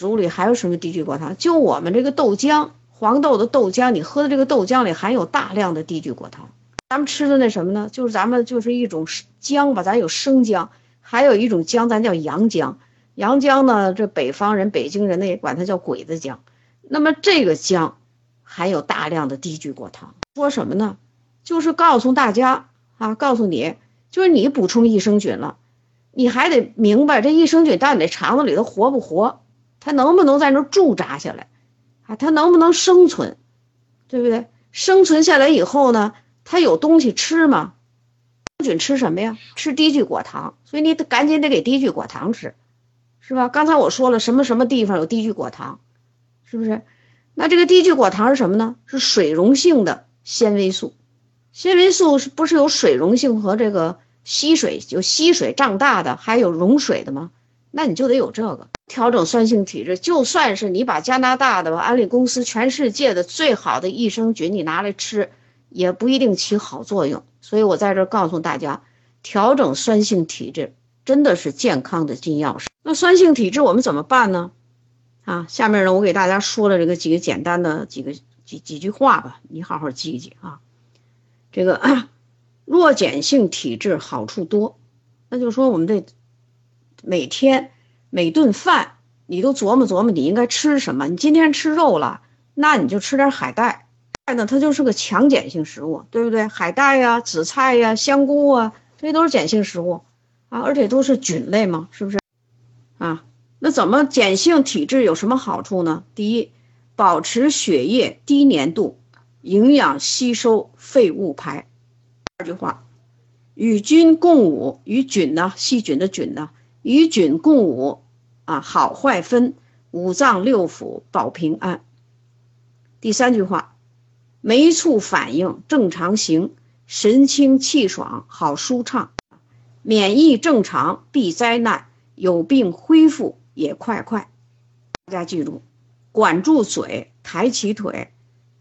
食物里还有什么低聚果糖？就我们这个豆浆，黄豆的豆浆，你喝的这个豆浆里含有大量的低聚果糖。咱们吃的那什么呢？就是咱们就是一种姜吧，咱有生姜，还有一种姜，咱叫洋姜。洋姜呢，这北方人、北京人呢也管它叫鬼子姜。那么这个姜含有大量的低聚果糖，说什么呢？就是告诉大家啊，告诉你，就是你补充益生菌了，你还得明白这益生菌到你的肠子里头活不活，它能不能在那驻扎下来啊？它能不能生存，对不对？生存下来以后呢？它有东西吃吗？菌吃什么呀？吃低聚果糖，所以你得赶紧得给低聚果糖吃，是吧？刚才我说了，什么什么地方有低聚果糖，是不是？那这个低聚果糖是什么呢？是水溶性的纤维素。纤维素是不是有水溶性和这个吸水就吸水胀大的，还有溶水的吗？那你就得有这个调整酸性体质。就算是你把加拿大的安利公司全世界的最好的益生菌你拿来吃。也不一定起好作用，所以我在这告诉大家，调整酸性体质真的是健康的金钥匙。那酸性体质我们怎么办呢？啊，下面呢我给大家说了这个几个简单的几个几几句话吧，你好好记一记啊。这个 弱碱性体质好处多，那就是说我们这每天每顿饭你都琢磨琢磨你应该吃什么。你今天吃肉了，那你就吃点海带。呢，它就是个强碱性食物，对不对？海带呀、紫菜呀、香菇啊，这都是碱性食物啊，而且都是菌类嘛，是不是？啊，那怎么碱性体质有什么好处呢？第一，保持血液低粘度，营养吸收，废物排。二句话，与菌共舞，与菌呢，细菌的菌呢，与菌共舞啊，好坏分，五脏六腑保平安。第三句话。没处反应正常行，神清气爽，好舒畅，免疫正常，避灾难，有病恢复也快快。大家记住，管住嘴，抬起腿，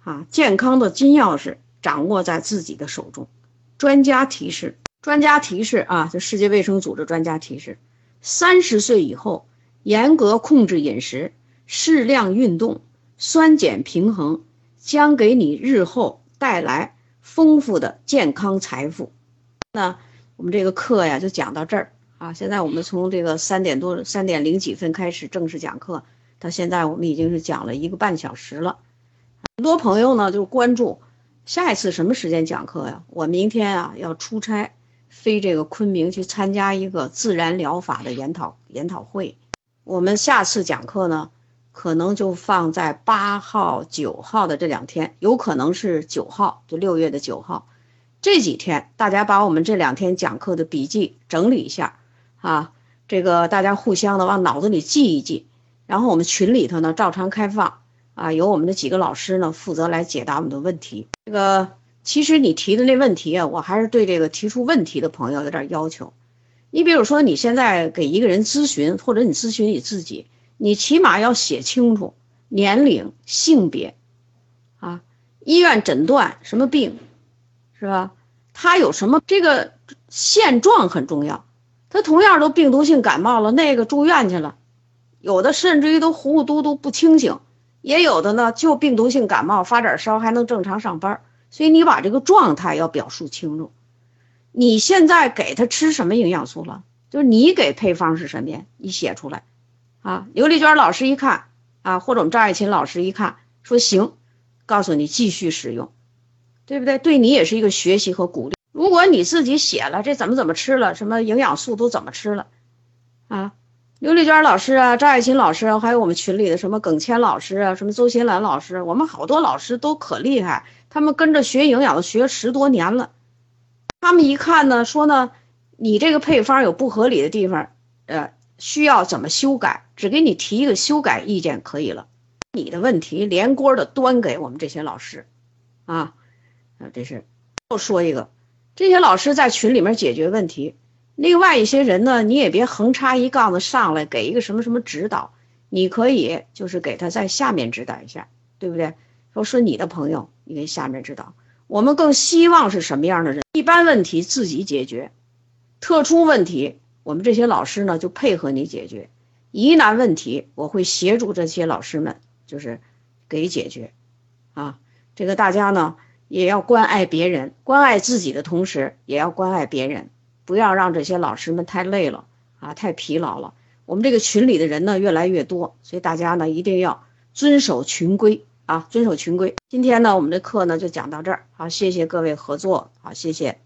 啊，健康的金钥匙掌握在自己的手中。专家提示，专家提示啊，这世界卫生组织专家提示，三十岁以后严格控制饮食，适量运动，酸碱平衡。将给你日后带来丰富的健康财富。那我们这个课呀，就讲到这儿啊。现在我们从这个三点多、三点零几分开始正式讲课，到现在我们已经是讲了一个半小时了。很多朋友呢就关注下一次什么时间讲课呀？我明天啊要出差飞这个昆明去参加一个自然疗法的研讨研讨会。我们下次讲课呢？可能就放在八号、九号的这两天，有可能是九号，就六月的九号。这几天，大家把我们这两天讲课的笔记整理一下啊，这个大家互相的往脑子里记一记。然后我们群里头呢，照常开放啊，由我们的几个老师呢负责来解答我们的问题。这个其实你提的那问题啊，我还是对这个提出问题的朋友有点要求。你比如说，你现在给一个人咨询，或者你咨询你自己。你起码要写清楚年龄、性别，啊，医院诊断什么病，是吧？他有什么这个现状很重要。他同样都病毒性感冒了，那个住院去了，有的甚至于都糊糊涂涂不清醒，也有的呢就病毒性感冒发点烧还能正常上班。所以你把这个状态要表述清楚。你现在给他吃什么营养素了？就是你给配方是什么呀？你写出来。啊，刘丽娟老师一看啊，或者我们张爱琴老师一看，说行，告诉你继续使用，对不对？对你也是一个学习和鼓励。如果你自己写了这怎么怎么吃了，什么营养素都怎么吃了，啊，刘丽娟老师啊，张爱琴老师啊，还有我们群里的什么耿谦老师啊，什么周新兰老师，我们好多老师都可厉害，他们跟着学营养的学十多年了，他们一看呢，说呢，你这个配方有不合理的地方，呃。需要怎么修改？只给你提一个修改意见可以了。你的问题连锅的端给我们这些老师，啊，啊，这是又说一个，这些老师在群里面解决问题。另外一些人呢，你也别横插一杠子上来给一个什么什么指导，你可以就是给他在下面指导一下，对不对？说说你的朋友，你给下面指导。我们更希望是什么样的人？一般问题自己解决，特殊问题。我们这些老师呢，就配合你解决。疑难问题，我会协助这些老师们，就是给解决。啊，这个大家呢也要关爱别人，关爱自己的同时，也要关爱别人，不要让这些老师们太累了啊，太疲劳了。我们这个群里的人呢越来越多，所以大家呢一定要遵守群规啊，遵守群规。今天呢我们的课呢就讲到这儿，好，谢谢各位合作，好，谢谢。